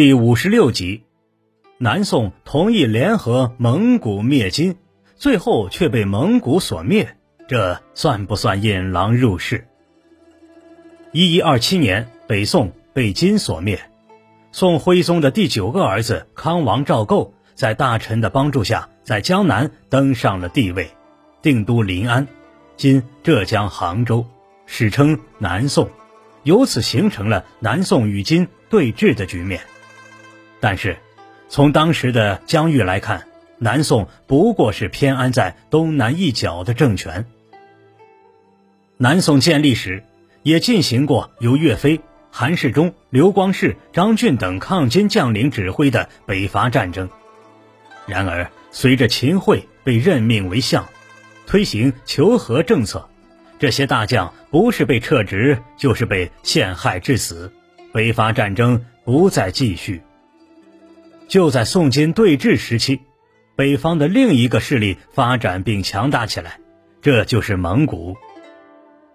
第五十六集，南宋同意联合蒙古灭金，最后却被蒙古所灭，这算不算引狼入室？一一二七年，北宋被金所灭，宋徽宗的第九个儿子康王赵构，在大臣的帮助下，在江南登上了帝位，定都临安（今浙江杭州），史称南宋，由此形成了南宋与金对峙的局面。但是，从当时的疆域来看，南宋不过是偏安在东南一角的政权。南宋建立时，也进行过由岳飞、韩世忠、刘光世、张俊等抗金将领指挥的北伐战争。然而，随着秦桧被任命为相，推行求和政策，这些大将不是被撤职，就是被陷害致死，北伐战争不再继续。就在宋金对峙时期，北方的另一个势力发展并强大起来，这就是蒙古。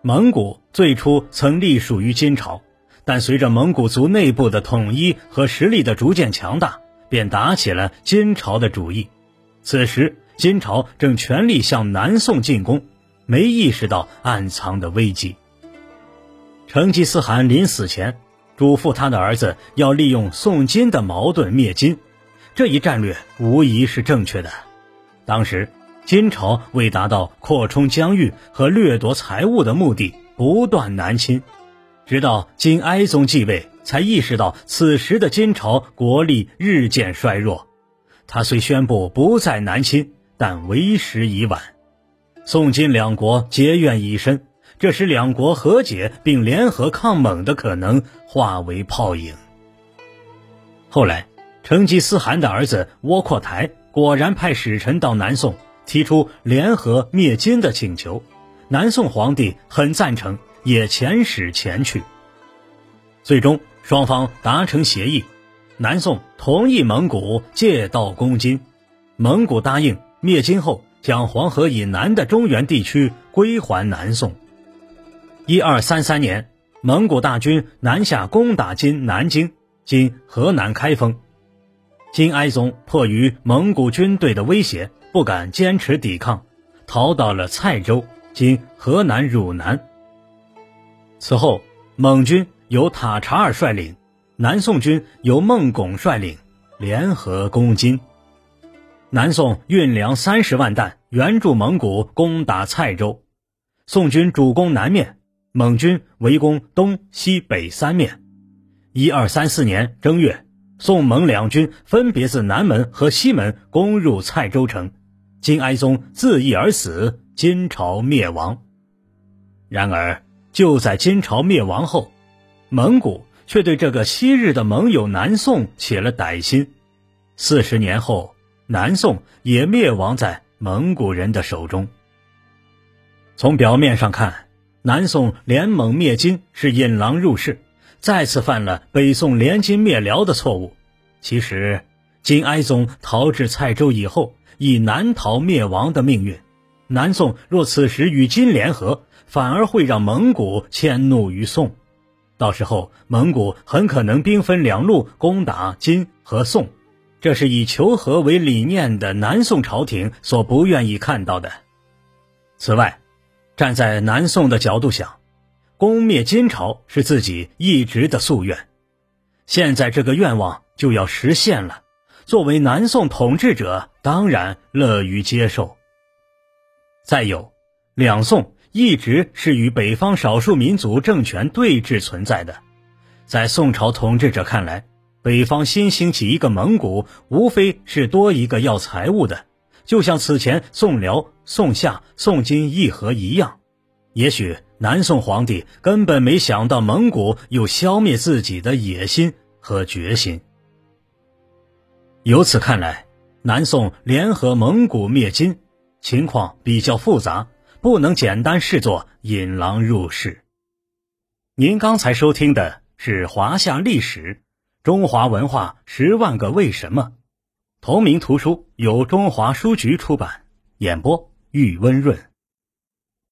蒙古最初曾隶属于金朝，但随着蒙古族内部的统一和实力的逐渐强大，便打起了金朝的主意。此时，金朝正全力向南宋进攻，没意识到暗藏的危机。成吉思汗临死前。嘱咐他的儿子要利用宋金的矛盾灭金，这一战略无疑是正确的。当时金朝为达到扩充疆域和掠夺财物的目的，不断南侵，直到金哀宗继位，才意识到此时的金朝国力日渐衰弱。他虽宣布不再南侵，但为时已晚，宋金两国结怨已深。这使两国和解并联合抗蒙的可能化为泡影。后来，成吉思汗的儿子窝阔台果然派使臣到南宋，提出联合灭金的请求。南宋皇帝很赞成，也遣使前去。最终，双方达成协议，南宋同意蒙古借道攻金，蒙古答应灭金后将黄河以南的中原地区归还南宋。一二三三年，蒙古大军南下攻打今南京（今河南开封）。金哀宗迫于蒙古军队的威胁，不敢坚持抵抗，逃到了蔡州（今河南汝南）。此后，蒙军由塔察尔率领，南宋军由孟拱率领，联合攻金。南宋运粮三十万担援助蒙古攻打蔡州，宋军主攻南面。蒙军围攻东西北三面。一二三四年正月，宋蒙两军分别自南门和西门攻入蔡州城，金哀宗自缢而死，金朝灭亡。然而，就在金朝灭亡后，蒙古却对这个昔日的盟友南宋起了歹心。四十年后，南宋也灭亡在蒙古人的手中。从表面上看，南宋联蒙灭金是引狼入室，再次犯了北宋联金灭辽的错误。其实，金哀宗逃至蔡州以后，已难逃灭亡的命运。南宋若此时与金联合，反而会让蒙古迁怒于宋，到时候蒙古很可能兵分两路攻打金和宋，这是以求和为理念的南宋朝廷所不愿意看到的。此外，站在南宋的角度想，攻灭金朝是自己一直的夙愿，现在这个愿望就要实现了。作为南宋统治者，当然乐于接受。再有，两宋一直是与北方少数民族政权对峙存在的，在宋朝统治者看来，北方新兴起一个蒙古，无非是多一个要财物的。就像此前宋辽、宋夏、宋金议和一样，也许南宋皇帝根本没想到蒙古有消灭自己的野心和决心。由此看来，南宋联合蒙古灭金，情况比较复杂，不能简单视作引狼入室。您刚才收听的是《华夏历史：中华文化十万个为什么》。同名图书由中华书局出版，演播玉温润。